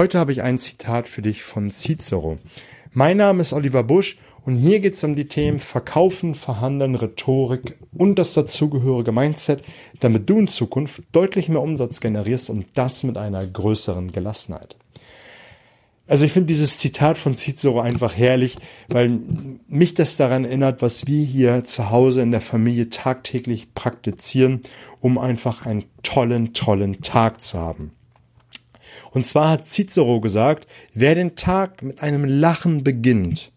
Heute habe ich ein Zitat für dich von Cicero. Mein Name ist Oliver Busch und hier geht es um die Themen Verkaufen, Verhandeln, Rhetorik und das dazugehörige Mindset, damit du in Zukunft deutlich mehr Umsatz generierst und das mit einer größeren Gelassenheit. Also ich finde dieses Zitat von Cicero einfach herrlich, weil mich das daran erinnert, was wir hier zu Hause in der Familie tagtäglich praktizieren, um einfach einen tollen, tollen Tag zu haben. Und zwar hat Cicero gesagt, wer den Tag mit einem Lachen beginnt,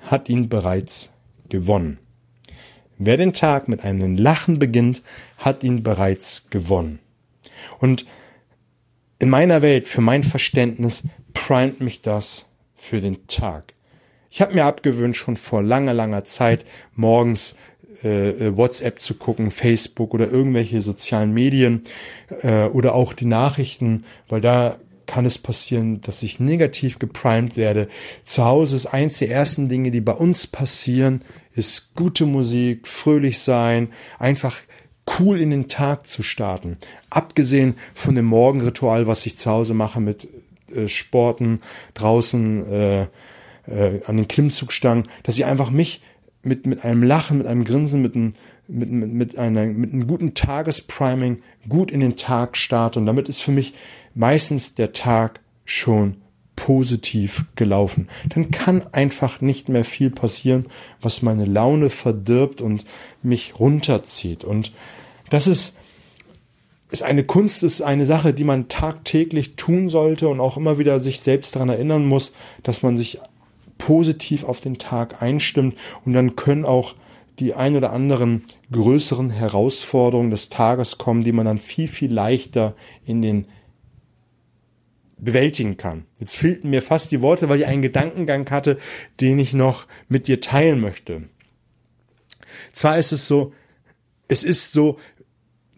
hat ihn bereits gewonnen. Wer den Tag mit einem Lachen beginnt, hat ihn bereits gewonnen. Und in meiner Welt, für mein Verständnis, primet mich das für den Tag. Ich habe mir abgewöhnt, schon vor langer, langer Zeit morgens äh, äh, WhatsApp zu gucken, Facebook oder irgendwelche sozialen Medien äh, oder auch die Nachrichten, weil da kann es passieren, dass ich negativ geprimed werde. Zu Hause ist eins der ersten Dinge, die bei uns passieren, ist gute Musik, fröhlich sein, einfach cool in den Tag zu starten. Abgesehen von dem Morgenritual, was ich zu Hause mache mit äh, Sporten draußen äh, äh, an den Klimmzugstangen, dass ich einfach mich mit, mit einem Lachen, mit einem Grinsen, mit einem, mit, mit, mit, einer, mit einem guten Tagespriming gut in den Tag starte. Und damit ist für mich meistens der Tag schon positiv gelaufen. Dann kann einfach nicht mehr viel passieren, was meine Laune verdirbt und mich runterzieht. Und das ist, ist eine Kunst, ist eine Sache, die man tagtäglich tun sollte und auch immer wieder sich selbst daran erinnern muss, dass man sich positiv auf den Tag einstimmt und dann können auch die ein oder anderen größeren Herausforderungen des Tages kommen, die man dann viel, viel leichter in den bewältigen kann. Jetzt fehlten mir fast die Worte, weil ich einen Gedankengang hatte, den ich noch mit dir teilen möchte. Zwar ist es so, es ist so,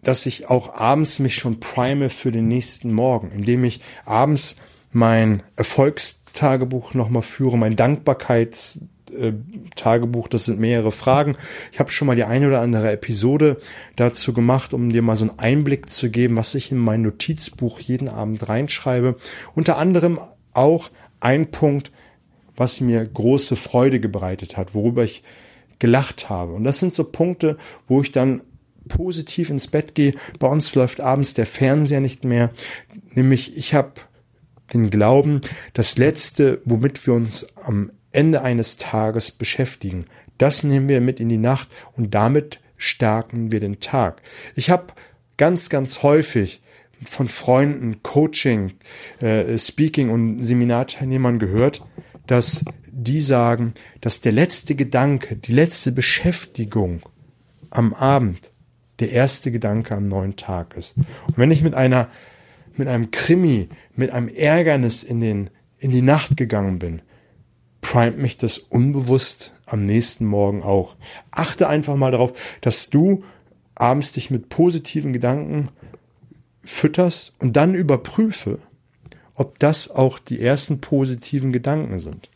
dass ich auch abends mich schon prime für den nächsten Morgen, indem ich abends mein Erfolgstagebuch nochmal führe, mein Dankbarkeits äh, das sind mehrere Fragen. Ich habe schon mal die eine oder andere Episode dazu gemacht, um dir mal so einen Einblick zu geben, was ich in mein Notizbuch jeden Abend reinschreibe. Unter anderem auch ein Punkt, was mir große Freude bereitet hat, worüber ich gelacht habe. Und das sind so Punkte, wo ich dann positiv ins Bett gehe. Bei uns läuft abends der Fernseher nicht mehr. Nämlich ich habe den Glauben, das Letzte, womit wir uns am Ende eines Tages beschäftigen. Das nehmen wir mit in die Nacht und damit stärken wir den Tag. Ich habe ganz, ganz häufig von Freunden, Coaching, äh, Speaking und Seminarteilnehmern gehört, dass die sagen, dass der letzte Gedanke, die letzte Beschäftigung am Abend der erste Gedanke am neuen Tag ist. Und wenn ich mit einer, mit einem Krimi, mit einem Ärgernis in den, in die Nacht gegangen bin, primet mich das unbewusst am nächsten Morgen auch. Achte einfach mal darauf, dass du abends dich mit positiven Gedanken fütterst und dann überprüfe, ob das auch die ersten positiven Gedanken sind.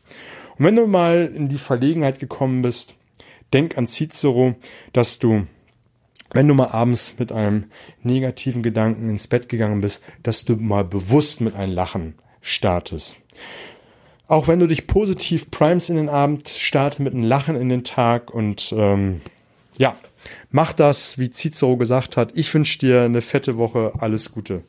Und wenn du mal in die Verlegenheit gekommen bist, denk an Cicero, dass du, wenn du mal abends mit einem negativen Gedanken ins Bett gegangen bist, dass du mal bewusst mit einem Lachen startest. Auch wenn du dich positiv primes in den Abend, starte mit einem Lachen in den Tag und ähm, ja, mach das, wie Cicero gesagt hat. Ich wünsche dir eine fette Woche. Alles Gute.